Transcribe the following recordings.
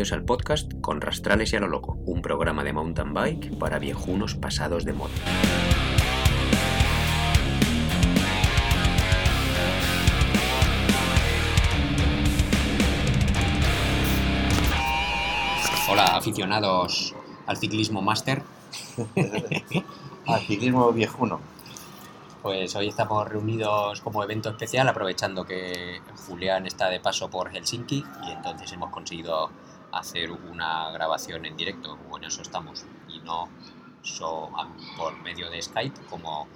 Bienvenidos al podcast Con Rastrales y a lo Loco, un programa de mountain bike para viejunos pasados de moda. Hola, aficionados al ciclismo máster. Al ciclismo viejuno. Pues hoy estamos reunidos como evento especial, aprovechando que Julián está de paso por Helsinki y entonces hemos conseguido hacer una grabación en directo, o en eso estamos, y no so- por medio de Skype como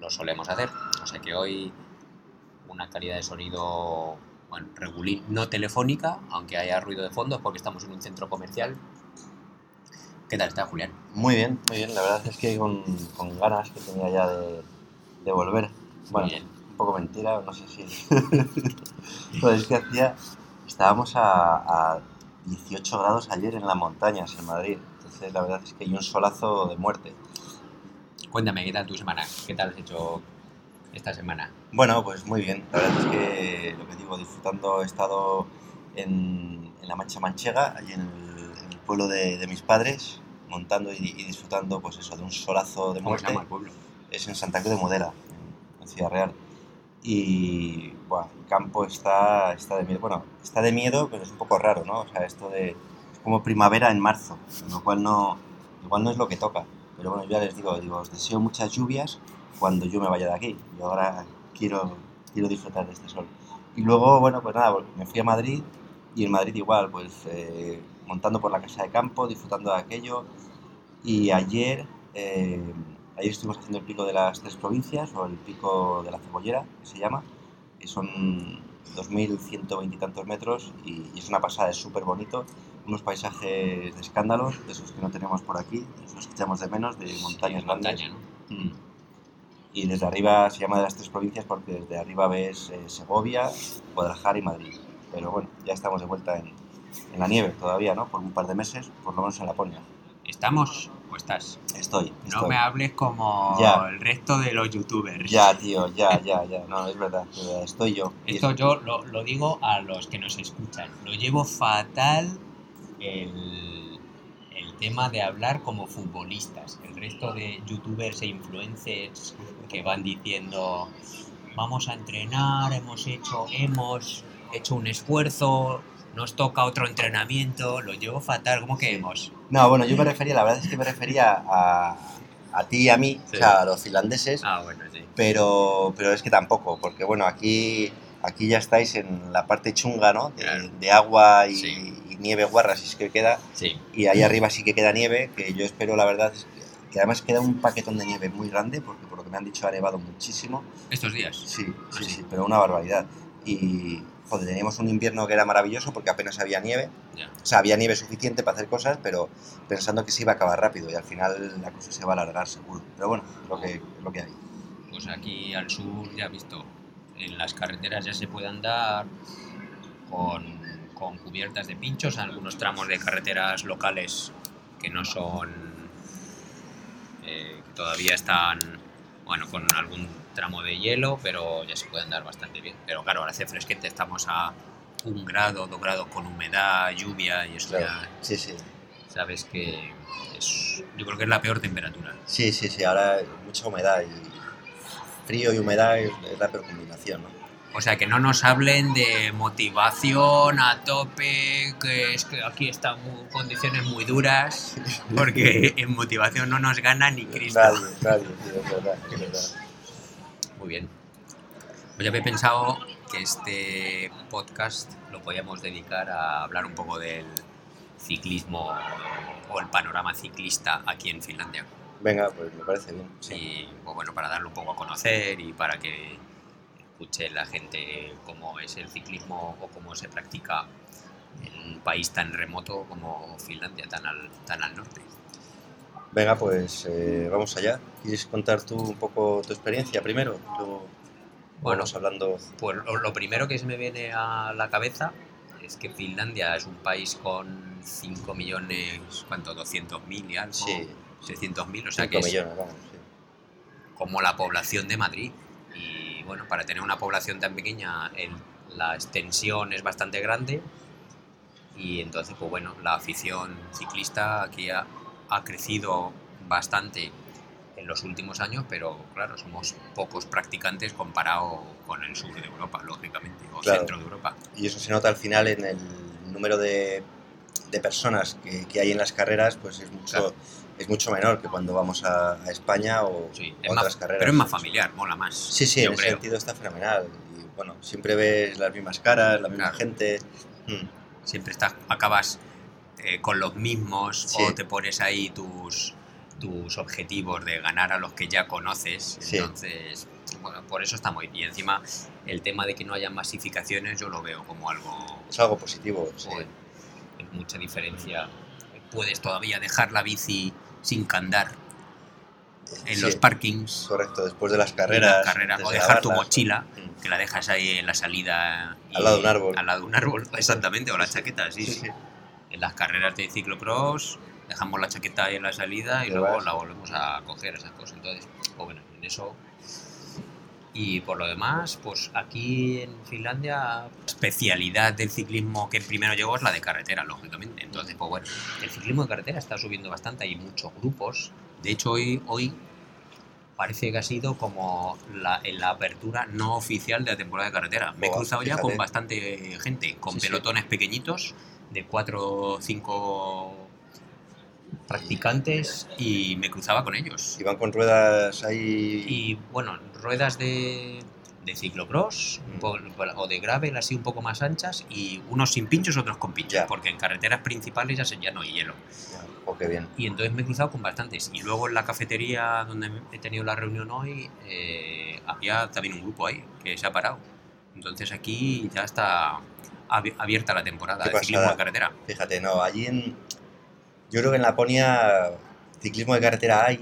lo solemos hacer. O sea que hoy una calidad de sonido, bueno, regulín, no telefónica, aunque haya ruido de fondo, porque estamos en un centro comercial. ¿Qué tal está Julián? Muy bien, muy bien. La verdad es que con, con ganas que tenía ya de, de volver. Bueno, bien. un poco mentira, no sé si. pues es que hacía. Estábamos a, a 18 grados ayer en las montañas en Madrid. Entonces, la verdad es que hay un solazo de muerte. Cuéntame, ¿qué tal tu semana? ¿Qué tal has hecho esta semana? Bueno, pues muy bien. La verdad es que lo que digo, disfrutando, he estado en, en la Mancha Manchega, allí en el, en el pueblo de, de mis padres, montando y, y disfrutando, pues eso, de un solazo de ¿Cómo se muerte. llama el pueblo? es en Santa Cruz de Mudela, en, en Ciudad Real. Y buah, el campo está, está de miedo. Bueno, está de miedo, pero es un poco raro, ¿no? O sea, esto de. Es como primavera en marzo, lo cual no, igual no es lo que toca. Pero bueno, yo ya les digo, digo, os deseo muchas lluvias cuando yo me vaya de aquí. Yo ahora quiero, quiero disfrutar de este sol. Y luego, bueno, pues nada, me fui a Madrid y en Madrid igual, pues eh, montando por la casa de campo, disfrutando de aquello. Y ayer, eh, ayer estuvimos haciendo el pico de las tres provincias, o el pico de la cebollera, que se llama, que son 2.120 y tantos metros y, y es una pasada, es súper bonito. Unos paisajes de escándalos, de esos que no tenemos por aquí, de esos que echamos de menos, de montañas Sí, grandes. montaña, ¿no? Mm. Y desde arriba se llama de las tres provincias porque desde arriba ves eh, Segovia, Guadalajara y Madrid. Pero bueno, ya estamos de vuelta en, en la nieve todavía, ¿no? Por un par de meses, por lo menos en Laponia. ¿Estamos estás? Estoy, No estoy. me hables como Ya. el resto de los youtubers. Ya, tío, ya, ya, ya. No, es verdad, es verdad, estoy yo. Esto es- yo lo, lo digo a los que nos escuchan. Lo llevo fatal el, el tema de hablar como futbolistas. El resto de youtubers e influencers que van diciendo vamos a entrenar, hemos hecho, hemos hecho un esfuerzo, nos toca otro entrenamiento, lo llevo fatal, ¿cómo que hemos? No, bueno, yo me refería, la verdad es que me refería a, a ti y a mí, Sí. o sea, a los finlandeses, Ah, bueno, sí. pero, pero es que tampoco, porque bueno, aquí, aquí ya estáis en la parte chunga, ¿no? De, Claro. de agua y, Sí. y nieve guarra, si es que queda, Sí, y ahí arriba sí que queda nieve, que yo espero, la verdad, es que, que además queda un paquetón de nieve muy grande, porque por lo que me han dicho ha nevado muchísimo. estos días. Sí, sí, sí. sí, pero una barbaridad. Y, joder, teníamos un invierno que era maravilloso porque apenas había nieve. Ya. O sea, había nieve suficiente para hacer cosas, pero pensando que se iba a acabar rápido y al final la cosa se va a alargar seguro. Pero bueno, es lo que, lo que hay. Pues aquí al sur ya visto, en las carreteras ya se puede andar con, con cubiertas de pinchos, algunos tramos de carreteras locales que no son, eh, que todavía están, bueno, con algún tramo de hielo, pero ya se puede andar bastante bien. Pero claro, ahora hace fresquete, estamos a un grado, dos grados con humedad, lluvia y eso Claro. ya Sí, sí. sabes que es, yo creo que es la peor temperatura. Sí, sí, sí. Ahora mucha humedad y frío y humedad es, es la peor combinación, ¿no? O sea, que no nos hablen de motivación a tope, que es que aquí están muy- condiciones muy duras, porque en motivación no nos gana ni Cristo. Nadie, nadie, tío, es verdad, es verdad. Muy bien. Pues ya había pensado que este podcast lo podíamos dedicar a hablar un poco del ciclismo o el panorama ciclista aquí en Finlandia. Venga, pues me parece bien. Sí. Y pues bueno, para darlo un poco a conocer y para que escuche la gente cómo es el ciclismo o cómo se practica en un país tan remoto como Finlandia, tan al, tan al norte. Venga, pues eh, vamos allá. ¿Quieres contar tú un poco tu experiencia primero? Luego Bueno. vamos hablando. Pues lo, primero que se me viene a la cabeza es que Finlandia es un país con 5 millones, ¿cuánto? 200.000 y algo, Sí, 600.000, o sea 5 que es millones, vamos. sí. como la población de Madrid. Y bueno, para tener una población tan pequeña, el- la extensión es bastante grande Y entonces, pues bueno, la afición ciclista aquí ha, ha crecido bastante en los últimos años, pero claro, somos pocos practicantes comparado con el sur de Europa, lógicamente, o Claro. centro de Europa. Y eso se nota al final en el número de, de personas que, que hay en las carreras, pues es mucho, Claro. es mucho menor que cuando vamos a, a España o Sí, es otras más, carreras. pero es más familiar, mola más. Sí, sí, en ese creo. sentido está fenomenal. Y bueno, siempre ves las mismas caras, la misma Claro. gente. Mm, Siempre estás, acabas eh, con los mismos Sí. o te pones ahí tus, tus objetivos de ganar a los que ya conoces. Sí. Entonces, bueno, por eso está muy bien. Y encima, el tema de que no haya masificaciones, yo lo veo como algo Es algo positivo. sí. Es mucha diferencia. Puedes todavía dejar la bici sin candar en Sí, los parkings, Correcto, después de las carreras. las carreras, antes o de dejar tu mochila, Mm, que la dejas ahí en la salida. y- Al lado de un árbol. Al lado de un árbol, exactamente, o la chaqueta, sí. sí. En las carreras de ciclocross dejamos la chaqueta ahí en la salida y luego vas. la volvemos a coger, esas cosas. Entonces, pues bueno, en eso. Y por lo demás, pues aquí en Finlandia, especialidad del ciclismo que primero llegó es la de carretera, lógicamente. Entonces, pues bueno, el ciclismo de carretera está subiendo bastante, hay muchos grupos. De hecho, hoy, hoy parece que ha sido como la, en la apertura no oficial de la temporada de carretera. Me he cruzado ya con bastante gente, con Sí, sí. pelotones pequeñitos de cuatro o cinco practicantes y me cruzaba con ellos. Y van con ruedas ahí. Y bueno, ruedas de, de ciclocross Mm. o de gravel así un poco más anchas y unos sin pinchos, otros con pinchos, Ya. porque en carreteras principales ya, se- ya no hay hielo. Oh, qué bien. Y entonces me he cruzado con bastantes. Y luego en la cafetería donde he tenido la reunión hoy, eh, había también un grupo ahí que se ha parado. Entonces aquí ya está abierta la temporada de ciclismo de carretera. Fíjate, no, allí en. Yo creo que en Laponia ciclismo de carretera hay.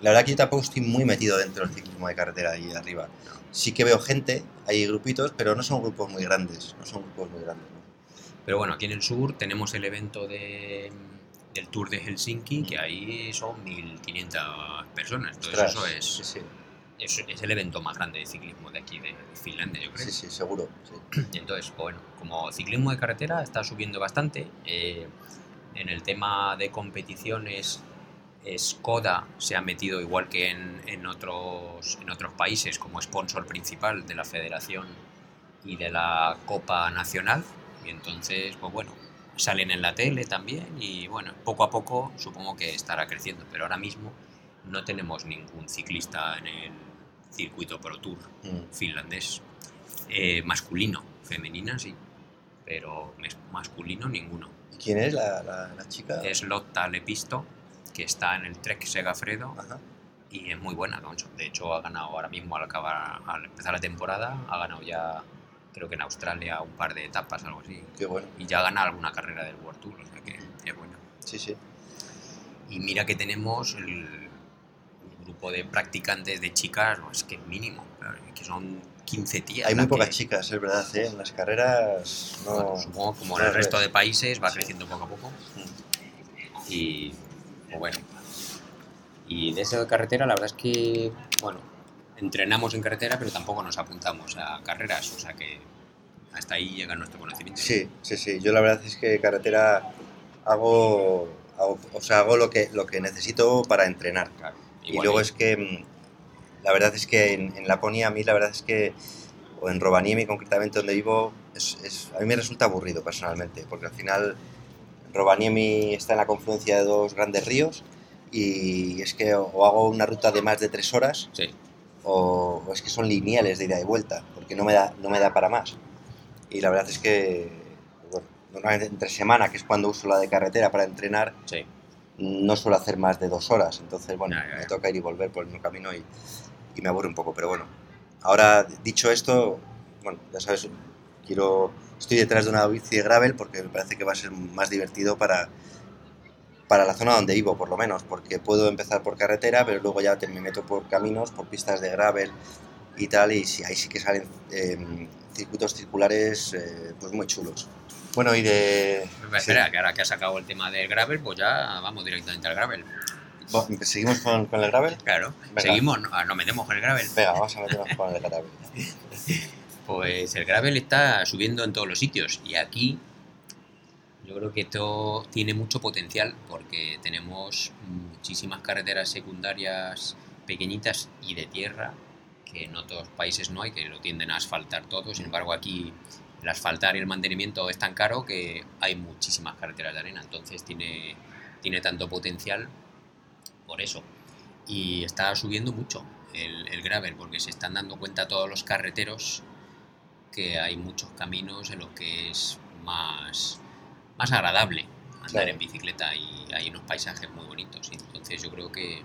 La verdad que yo tampoco estoy muy metido dentro del ciclismo de carretera ahí arriba. Sí que veo gente, hay grupitos, pero no son grupos muy grandes. No son grupos muy grandes. ¿no? Pero bueno, aquí en el sur tenemos el evento de, del Tour de Helsinki, que ahí son 1.500 personas. Entonces Ostras, eso es, Sí, sí, es, es el evento más grande de ciclismo de aquí, de Finlandia, yo creo. sí, sí, seguro. sí. Y entonces, bueno, como ciclismo de carretera está subiendo bastante. eh, en el tema de competiciones, Skoda se ha metido igual que en, en otros, en otros países como sponsor principal de la federación y de la Copa Nacional. Y entonces, pues bueno, salen en la tele también y bueno, poco a poco supongo que estará creciendo. Pero ahora mismo no tenemos ningún ciclista en el circuito Pro Tour Mm. finlandés. Eh, masculino, femenina sí, pero masculino ninguno. ¿Y quién es la, la, la chica? Es Lotta Lepisto, que está en el Trek Segafredo Ajá. y es muy buena. De hecho, ha ganado ahora mismo al, acabar, al empezar la temporada, ha ganado ya, creo que en Australia, un par de etapas, algo así. Qué bueno. Y ya gana alguna carrera del World Tour, o sea que es buena. Sí, sí. Y mira que tenemos el, grupo de practicantes de chicas, no, es que es mínimo, claro, que son 15 tías. Hay muy pocas que- chicas, es verdad, ¿eh? En las carreras no... Bueno, supongo como en el resto de países va Sí. creciendo poco a poco. Mm. Y pues bueno. Y de eso de carretera, la verdad es que, bueno, entrenamos en carretera, pero tampoco nos apuntamos a carreras, o sea que hasta ahí llega nuestro conocimiento. Sí, sí, sí. Yo la verdad es que carretera hago, hago- o sea, hago lo que, lo que necesito para entrenar. Claro. Y luego es que mm, la verdad es que en, en Laponia a mí la verdad es que, o en Rovaniemi concretamente donde vivo, es, es- a mí me resulta aburrido personalmente, porque al final Rovaniemi está en la confluencia de dos grandes ríos y es que o, o hago una ruta de más de tres horas Sí, o, o es que son lineales de ida y vuelta, porque no me da, no me da para más. Y la verdad es que, bueno, normalmente entre semana, que es cuando uso la de carretera para entrenar, sí. No suelo hacer más de dos horas. Entonces, bueno, Ya, ya, ya. me toca ir y volver por el mismo camino y, y me aburre un poco. Pero bueno, ahora dicho esto, bueno, ya sabes, quiero, estoy detrás de una bici de gravel porque me parece que va a ser más divertido para, para la zona donde vivo, por lo menos, porque puedo empezar por carretera, pero luego ya me meto por caminos, por pistas de gravel y tal, y sí, ahí sí que salen eh, circuitos circulares eh, pues muy chulos. Bueno, y de... Espera, sí. que ahora que ha sacado el tema del gravel, pues ya vamos directamente al gravel. ¿Seguimos con, con el gravel? Claro, Venga. seguimos, no, ah, nos metemos con el gravel. Venga, vamos a meternos con el gravel. Pues el gravel está subiendo en todos los sitios y aquí Yo creo que esto tiene mucho potencial porque tenemos muchísimas carreteras secundarias pequeñitas y de tierra que en otros países no hay, que lo tienden a asfaltar todo. Sin embargo, aquí el asfaltar y el mantenimiento es tan caro que hay muchísimas carreteras de arena. Entonces tiene, tiene tanto potencial por eso. Y está subiendo mucho el, el gravel porque se están dando cuenta todos los carreteros que hay muchos caminos en los que es más, más agradable andar Claro. en bicicleta y hay unos paisajes muy bonitos. Entonces yo creo que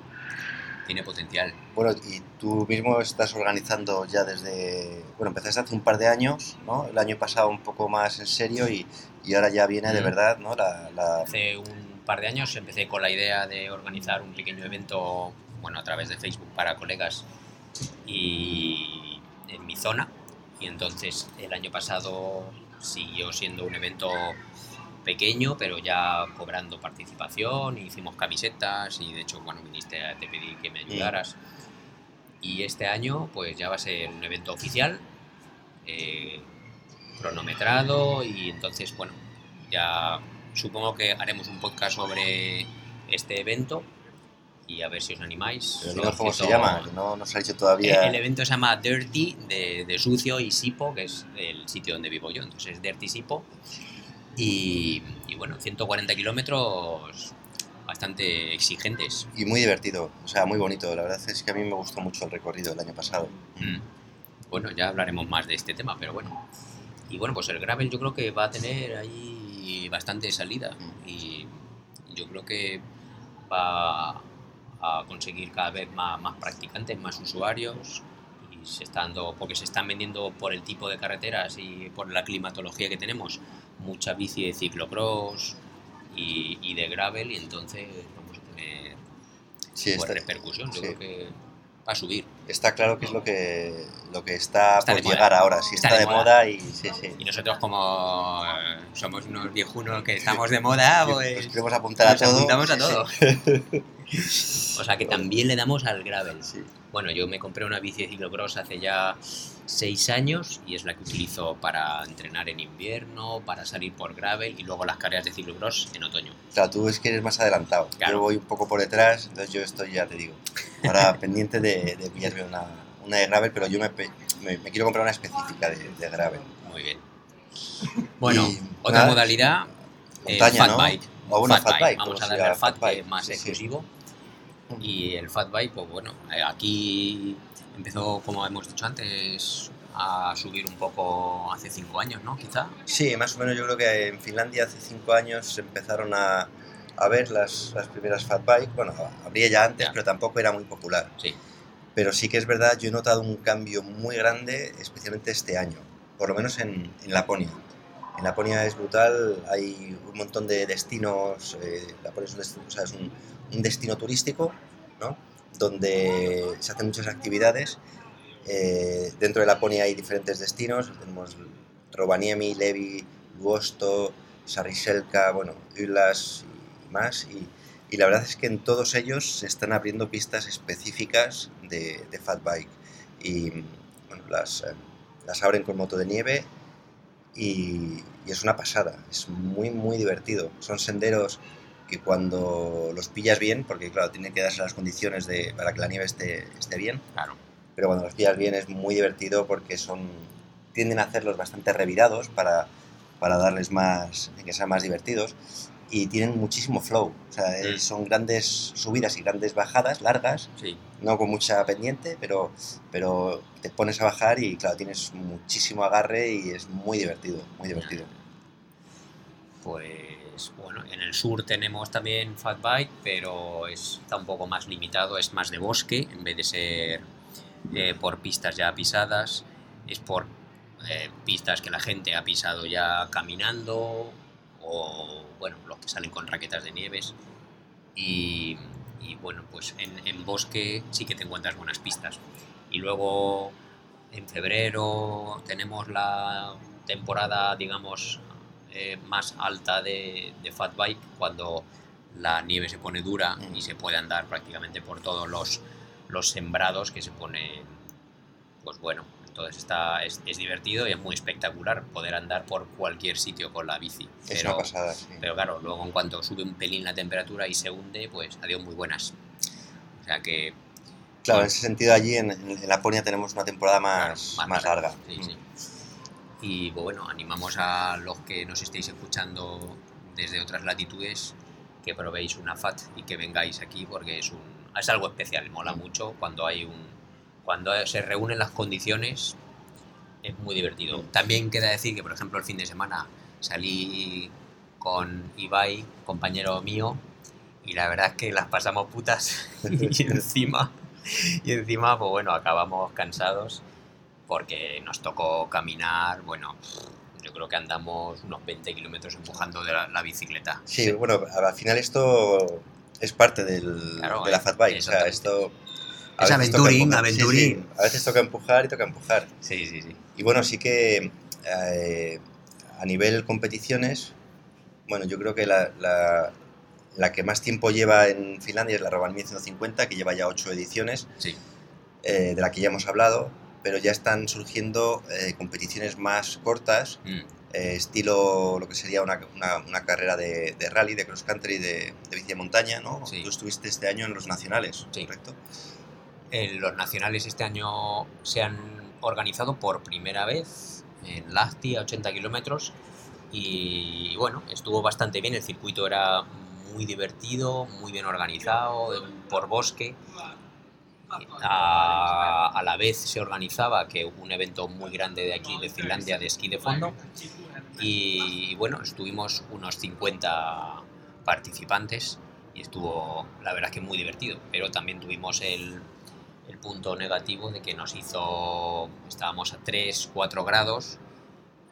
tiene potencial. Bueno, y tú mismo estás organizando ya desde, bueno, empezaste hace un par de años, ¿no? El año pasado un poco más en serio y, y ahora ya viene de verdad, ¿no? La, la- Hace un par de años empecé con la idea de organizar un pequeño evento, bueno, a través de Facebook para colegas y en mi zona. Y entonces el año pasado siguió siendo un evento pequeño, pero ya cobrando participación, hicimos camisetas y de hecho, bueno, viniste, a- te pedí que me ayudaras. Y este año, pues ya va a ser un evento oficial, eh, cronometrado y entonces, bueno, ya supongo que haremos un podcast sobre este evento y a ver si os animáis. pero dinos cómo se llama, que no nos ha dicho todavía. Eh, El evento se llama Dirty, de, de sucio, y Sipo, que es el sitio donde vivo yo. Entonces es Dirty Sipo. Y, y bueno, 140 kilómetros bastante exigentes. Y muy divertido, o sea, muy bonito. La verdad es que a mí me gustó mucho el recorrido el año pasado. Mm. Bueno, ya hablaremos más de este tema, pero bueno. Y bueno, pues el gravel yo creo que va a tener ahí bastante salida. Y yo creo que va a conseguir cada vez más, más practicantes, más usuarios. Y se está dando, porque se están vendiendo por el tipo de carreteras y por la climatología que tenemos, mucha bici de ciclocross y, y de gravel. Y entonces vamos a tener Sí, buena está, repercusión. Yo sí. creo que va a subir. está claro que es lo que, lo que está, por moda. llegar ahora. Sí, está, de moda, y sí, sí. Y nosotros como eh, somos unos viejunos que estamos de moda, Nos pues queremos apuntar a nos todo. apuntamos a todo. sí. O sea que también le damos al gravel. Sí. Bueno, yo me compré una bici de ciclocross hace ya seis años y es la que utilizo para entrenar en invierno, para salir por gravel y luego las carreras de ciclocross en otoño. Claro, tú es que eres más adelantado. Claro. Yo voy un poco por detrás, entonces yo estoy, ya te digo, ahora pendiente de, de pillarme una, una de gravel, pero yo me, me- me quiero comprar una específica de, de gravel. Muy bien. Bueno, Y, otra nada, modalidad, el montaña, fat ¿no? bike. O bueno, Fat fat bike. bike, Vamos a darle al fat, que bike, es más sí, sí. Y el fat bike, pues bueno, eh, aquí empezó, como hemos dicho antes, a subir un poco hace cinco años, ¿no? Quizá. Sí, más o menos yo creo que en Finlandia hace cinco años se empezaron a, a ver las, las primeras fat bike. Bueno, habría ya antes, Ya. pero tampoco era muy popular. Sí. Pero sí que es verdad, yo he notado un cambio muy grande, especialmente este año, por lo menos en, en Laponia. En Laponia es brutal, hay un montón de destinos, eh, Laponia es un destino, turístico, ¿no? donde se hacen muchas actividades. Eh, dentro de Laponia hay diferentes destinos, tenemos Rovaniemi, Levi, Luosto, Sariselka, bueno, Ylas y más. Y, la verdad es que en todos ellos se están abriendo pistas específicas de, de fat bike. Y las, eh, las abren con moto de nieve y, y es una pasada, es muy muy divertido. Son senderos que cuando los pillas bien, porque claro, tienen que darse las condiciones de, para que la nieve esté, esté bien, Claro. pero cuando los pillas bien es muy divertido porque son tienden a hacerlos bastante revirados para, para darles más, que sean más divertidos y tienen muchísimo flow, o sea, eh, Mm. son grandes subidas y grandes bajadas largas, Sí. no con mucha pendiente, pero, pero te pones a bajar y claro, tienes muchísimo agarre y es muy divertido, muy divertido. Pues bueno, en el sur tenemos también fat bike, pero es- está un poco más limitado, es más de bosque, en vez de ser eh, por pistas ya pisadas, es por eh, pistas que la gente ha pisado ya caminando, o bueno, los que salen con raquetas de nieves. Y, y, bueno, pues en, en bosque sí que te encuentras buenas pistas. Y luego en febrero tenemos la temporada, digamos, eh, más alta de, de fat bike cuando la nieve se pone dura y se puede andar prácticamente por todos los, los sembrados que se ponen, pues bueno, Entonces está, es, es divertido y es muy espectacular poder andar por cualquier sitio con la bici. Es Pero, una pasada, sí. pero claro, luego en cuanto sube un pelín la temperatura y se hunde, pues adiós muy buenas. O sea que Claro, en ese sentido allí en, en Laponia tenemos una temporada Claro, más, más, larga. Sí, Mm. sí. Y pues, bueno, animamos a los que nos estéis escuchando desde otras latitudes que probéis una FAT y que vengáis aquí porque es, un, es algo especial, mola mucho cuando hay un cuando se reúnen las condiciones es muy divertido. También queda decir que por ejemplo el fin de semana salí con Ibai, compañero mío, y la verdad es que las pasamos putas y encima y encima pues bueno, acabamos cansados porque nos tocó caminar, bueno, yo creo que andamos unos 20 kilómetros empujando de la, la bicicleta. Sí, bueno, al final esto es parte del, Claro, de la eh, fat bike. O sea, esto. Es aventurín, empujar. Sí, sí, aventurín. a veces toca empujar y toca empujar. Sí, sí, sí. Y bueno, sí que eh, a nivel competiciones, bueno, yo creo que la, la- la que más tiempo lleva en Finlandia es la Raval 1150, que lleva ya ocho ediciones, Sí, eh, de la que ya hemos hablado, pero ya están surgiendo eh, competiciones más cortas, Mm, eh, estilo lo que sería una, una- una carrera de, de rally, de cross country, de, de bici de montaña, ¿no? Sí. Tú estuviste este año en los nacionales, Sí. ¿correcto? Eh, los nacionales este año se han organizado por primera vez en Lahti a 80 kilómetros y bueno, estuvo bastante bien, el circuito era muy divertido, muy bien organizado, por bosque. A, a la vez se organizaba que un evento muy grande de aquí, de Finlandia, de esquí de fondo. Y bueno, estuvimos unos 50 participantes y estuvo, la verdad que muy divertido. Pero también tuvimos el, el punto negativo de que nos hizo, estábamos a 3, 4 grados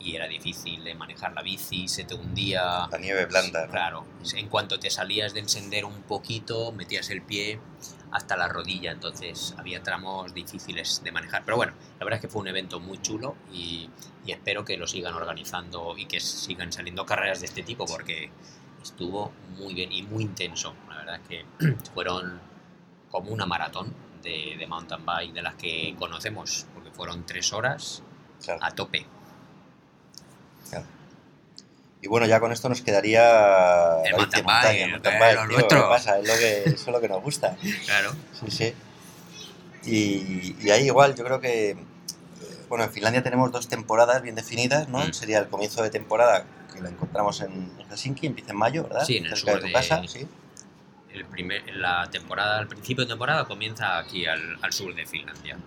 y era difícil de manejar la bici, se te hundía. La nieve blanda, ¿no? Claro, en cuanto te salías del sendero un poquito, metías el pie hasta la rodilla, entonces había tramos difíciles de manejar. Pero bueno, la verdad es que fue un evento muy chulo y, y espero que lo sigan organizando y que sigan saliendo carreras de este tipo porque estuvo muy bien y muy intenso. La verdad es que fueron como una maratón de, de mountain bike de las que conocemos, porque fueron tres horas Claro. a tope. Y bueno, ya con esto nos quedaría El mountain montaña, bike, el mountain que bike, lo nuestro. ¿qué pasa? Es lo que, eso es lo que nos gusta. Claro. Sí, sí. Y, y ahí igual, yo creo que, eh, bueno, en Finlandia tenemos dos temporadas bien definidas, ¿no? Mm. Sería el comienzo de temporada, que la encontramos en Helsinki, empieza en mayo, ¿verdad? Sí, en el Cerca sur de tu de- casa, sí. El primer, la temporada, al principio de temporada comienza aquí al, al sur de Finlandia.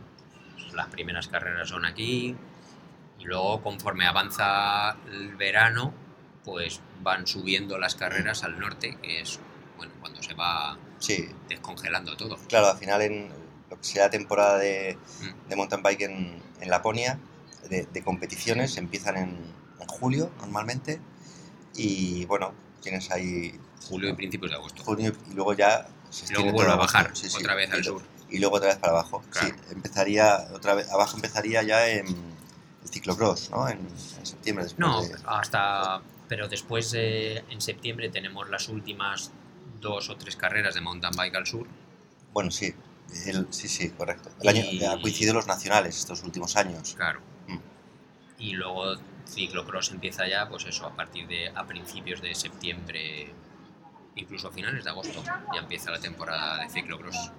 Las primeras carreras son aquí y luego conforme avanza el verano, pues van subiendo las carreras al norte, que es bueno cuando se va Sí, descongelando todo. claro, al final en lo que sea temporada de, Mm. de mountain bike en, en Laponia, de, de competiciones, empiezan en, en julio normalmente y bueno, tienes ahí Julio y principios de agosto. junio y luego ya se luego vuelve a bajar agosto. Sí, sí. otra vez al sur. y luego otra vez para abajo. Claro. Sí, empezaría otra vez, abajo empezaría ya en el ciclocross, ¿no? En, en septiembre después No, de- hasta. Pero después de, en septiembre tenemos las últimas dos o tres carreras de mountain bike al sur. Bueno, sí, el- sí, sí, correcto. El año, Y- ha coincidido los nacionales estos últimos años. Claro. Mm. Y luego ciclocross empieza ya, pues eso, a partir de a principios de septiembre, incluso a finales de agosto, ya empieza la temporada de ciclocross.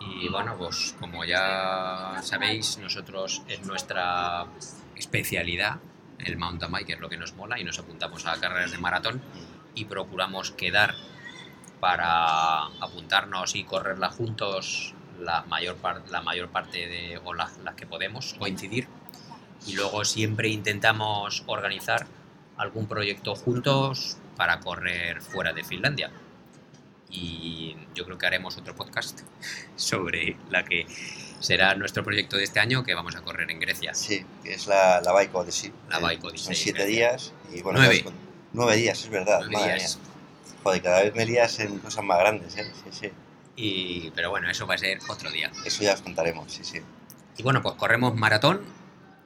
Y bueno, pues como ya sabéis, nosotros es nuestra especialidad el mountain bike, es lo que nos mola, y nos apuntamos a carreras de maratón y procuramos quedar para apuntarnos y correrla juntos la mayor, par- la mayor parte de, o la- las que podemos coincidir. Y luego siempre intentamos organizar algún proyecto juntos para correr fuera de Finlandia. Y yo creo que haremos otro podcast sobre la que será nuestro proyecto de este año, que vamos a correr en Grecia. Sí, que es la, la Bike Odyssey. La Bike Odyssey, Son siete días y bueno, Nueve. con- nueve días, es verdad. Nueve madre días. mía. Joder, cada vez me lías en cosas más grandes, ¿eh? Sí, sí. Y, pero bueno, eso va a ser otro día. Eso ya os contaremos, sí, sí. Y bueno, pues corremos maratón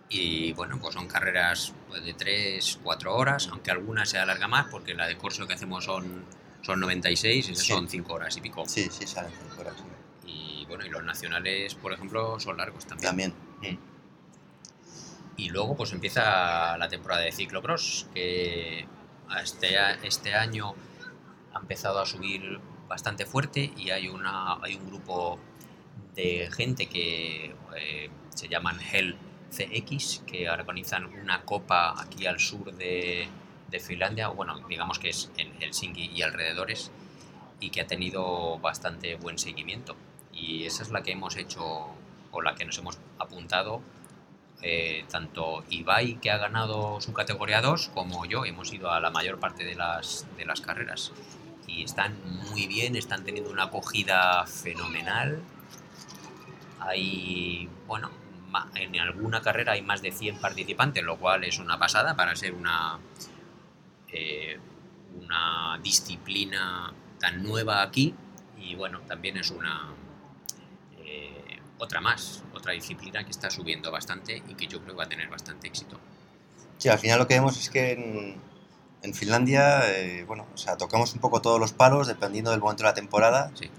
y bueno, pues son carreras pues, de 3, 4 horas, aunque algunas se alarga más porque la de curso que hacemos son, son 96 y esas Sí. son 5 horas y pico. Sí, sí, salen cinco horas. sí. Y bueno, y los nacionales, por ejemplo, son largos también. También. Mm. Y luego pues empieza la temporada de ciclocross, que a este, este año ha empezado a subir bastante fuerte y hay, una, hay un grupo de gente que eh, se llaman Hell CX, que organizan una copa aquí al sur de, de Finlandia, bueno, digamos que es en Helsinki y alrededores, y que ha tenido bastante buen seguimiento. Y esa es la que hemos hecho, o la que nos hemos apuntado, eh, tanto Ibai, que ha ganado su categoría 2, como yo, hemos ido a la mayor parte de las, de las carreras. Y están muy bien, están teniendo una acogida fenomenal. Hay, bueno, en alguna carrera hay más de 100 participantes, lo cual es una pasada para ser una, eh, una disciplina tan nueva aquí. Y bueno, también es una eh, otra más, otra disciplina que está subiendo bastante y que yo creo que va a tener bastante éxito. Sí, al final lo que vemos es que en, en Finlandia, eh, bueno, o sea, tocamos un poco todos los palos dependiendo del momento de la temporada Sí.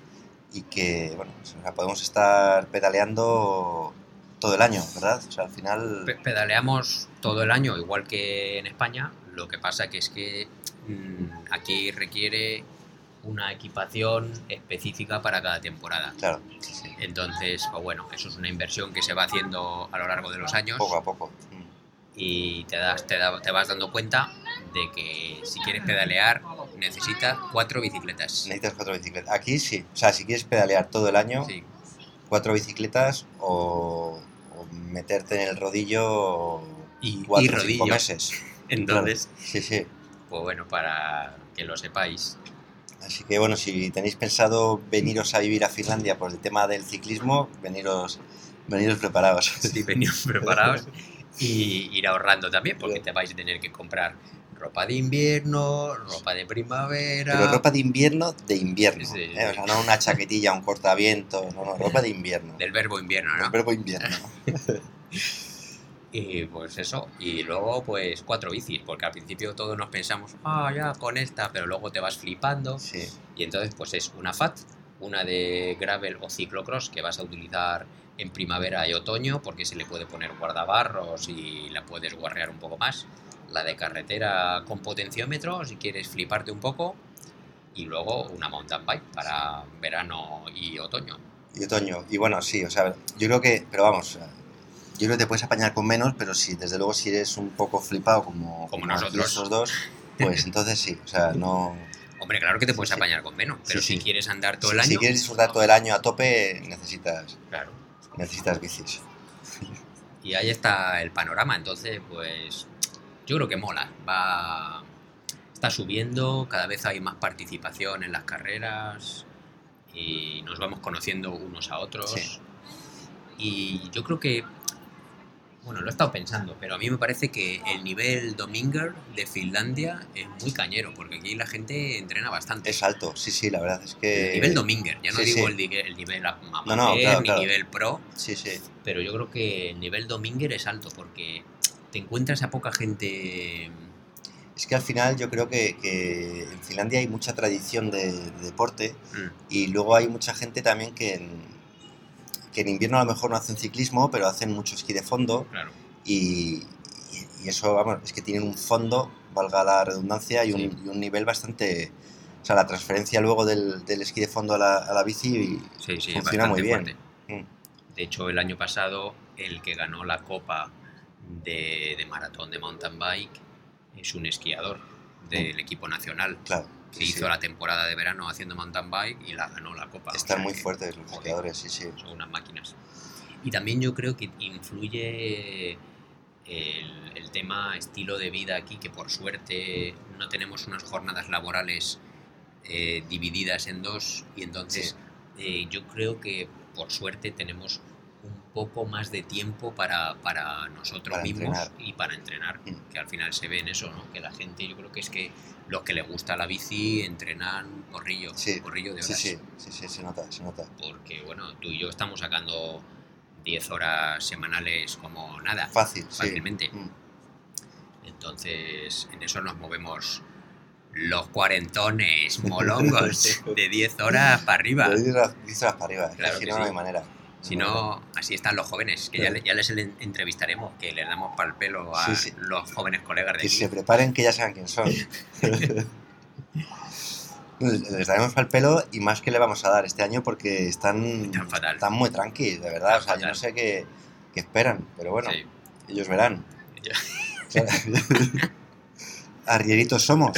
y que, bueno, o sea, podemos estar pedaleando todo el año, ¿verdad? O sea, al final... Pe- pedaleamos todo el año, igual que en España. Lo que pasa que es que mm, aquí requiere una equipación específica para cada temporada. Claro, Entonces, pues bueno, eso es una inversión que se va haciendo a lo largo de los años poco a poco. Mm. y te, das, te, da- te vas dando cuenta de que si quieres pedalear necesitas cuatro bicicletas. Necesitas cuatro bicicletas. Aquí sí, o sea, si quieres pedalear todo el año, Sí, cuatro bicicletas o, o meterte en el rodillo y, cuatro y cinco meses. Entonces, Claro, Sí, sí. pues bueno, para que lo sepáis. Así que bueno, si tenéis pensado veniros a vivir a Finlandia por el tema del ciclismo, veniros, veniros preparados. Sí, venid preparados y ir ahorrando también, porque te vais a tener que comprar ropa de invierno, ropa de primavera. Pero ropa de invierno, de invierno. Sí. ¿eh? O sea, no una chaquetilla, un cortaviento, no, no, ropa de invierno. Del verbo invierno, ¿no? El verbo invierno. Y pues eso, y luego pues cuatro bicis, porque al principio todos nos pensamos, ah, ya con esta, pero luego te vas flipando. Sí, Y entonces pues es una FAT, una de gravel o ciclocross que vas a utilizar en primavera y otoño porque se le puede poner guardabarros y la puedes guarrear un poco más. La de carretera con potenciómetro si quieres fliparte un poco. Y luego una mountain bike para verano y otoño. y otoño. Y bueno, sí, o sea, yo creo que, pero vamos, yo creo que te puedes apañar con menos, pero sí, desde luego si eres un poco flipado como, Como nosotros. estos dos, pues entonces sí, o sea, no... Hombre, claro que te puedes Sí, apañar con menos, pero Sí, si quieres andar todo si, el si año, quieres disfrutar todo el año a tope, necesitas, claro. necesitas bicis. Y ahí está el panorama, entonces pues yo creo que mola, va está subiendo, cada vez hay más participación en las carreras y nos vamos conociendo unos a otros. Sí. Y yo creo que bueno, lo he estado pensando, pero a mí me parece que el nivel Dominger de Finlandia es muy cañero, porque aquí la gente entrena bastante. Es alto, sí, sí, la verdad es que... El nivel Dominger, ya no sí, digo sí. El, nivel, el nivel amateur No, no, claro, ni claro. nivel pro, Sí, sí. pero yo creo que el nivel Dominger es alto porque te encuentras a poca gente. Es que al final yo creo que, que en Finlandia hay mucha tradición de, de deporte mm, y luego hay mucha gente también que en, que en invierno a lo mejor no hacen ciclismo, pero hacen mucho esquí de fondo claro. y, y- y eso, vamos, es que tienen un fondo, valga la redundancia, y un, Sí. y un nivel bastante... O sea, la transferencia luego del, del esquí de fondo a la, a la bici Sí, sí, Funciona muy bien. fuerte. Mm. De hecho, el año pasado, el que ganó la copa de, de maratón de mountain bike es un esquiador del equipo nacional. Claro, Que sí, hizo sí. la temporada de verano haciendo mountain bike y la ganó la copa. o están sea muy fuertes los esquiadores, sí, sí. son unas máquinas. Y también yo creo que influye el, el tema estilo de vida aquí, que por suerte no tenemos unas jornadas laborales eh, divididas en dos y entonces eh, yo creo que por suerte tenemos poco más de tiempo para, para nosotros Para mismos entrenar. y para entrenar, Mm. que al final se ve en eso, ¿no? que la gente yo creo que es que los que les gusta la bici entrenan porrillo, Sí, porrillo de Sí, horas sí, sí, sí, se nota, se nota. porque bueno, tú y yo estamos sacando 10 horas semanales como nada, Fácil, sí. fácilmente. Mm. Entonces, en eso nos movemos los cuarentones, molongos, de 10 horas para arriba. De 10 horas, 10 horas para arriba, es que Claro si que no, no sí. hay manera. Si no, así están los jóvenes, que ya, ya les le- entrevistaremos, que le damos para el pelo a Sí, sí. los jóvenes colegas de Que aquí. se preparen que ya saben quién son. Les les daremos al pelo y más que le vamos a dar este año porque están, Están fatal. están muy tranquilos, de verdad. O sea, yo no sé qué, qué esperan, pero bueno, Sí. ellos verán. Ya. O sea, Arrieritos somos.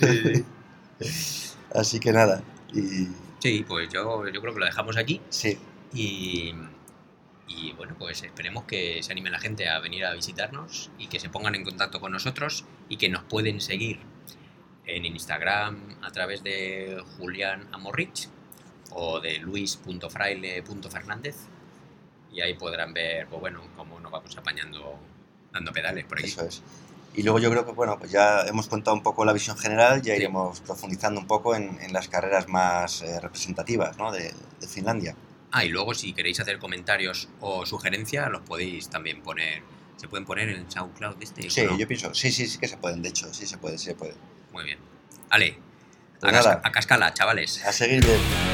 Así que nada. Y Sí, pues yo, yo creo que lo dejamos aquí sí, y, y bueno, pues esperemos que se anime la gente a venir a visitarnos y que se pongan en contacto con nosotros y que nos pueden seguir en Instagram a través de Julián Amorrich o de luis.fraile.fernández y ahí podrán ver, pues bueno, cómo nos vamos apañando dando pedales por aquí. eso es. Y luego yo creo que, bueno, pues ya hemos contado un poco la visión general, ya Sí. iremos profundizando un poco en, en las carreras más eh, representativas ¿no? de, de Finlandia. Ah, y luego si queréis hacer comentarios o sugerencias, los podéis también poner. Se pueden poner en SoundCloud este. Sí, ¿o no? yo pienso, sí, sí, sí que se pueden, de hecho, sí se puede, sí se puede. Muy bien. Ale, Pues a, casca- a cascala, chavales. A seguir bien.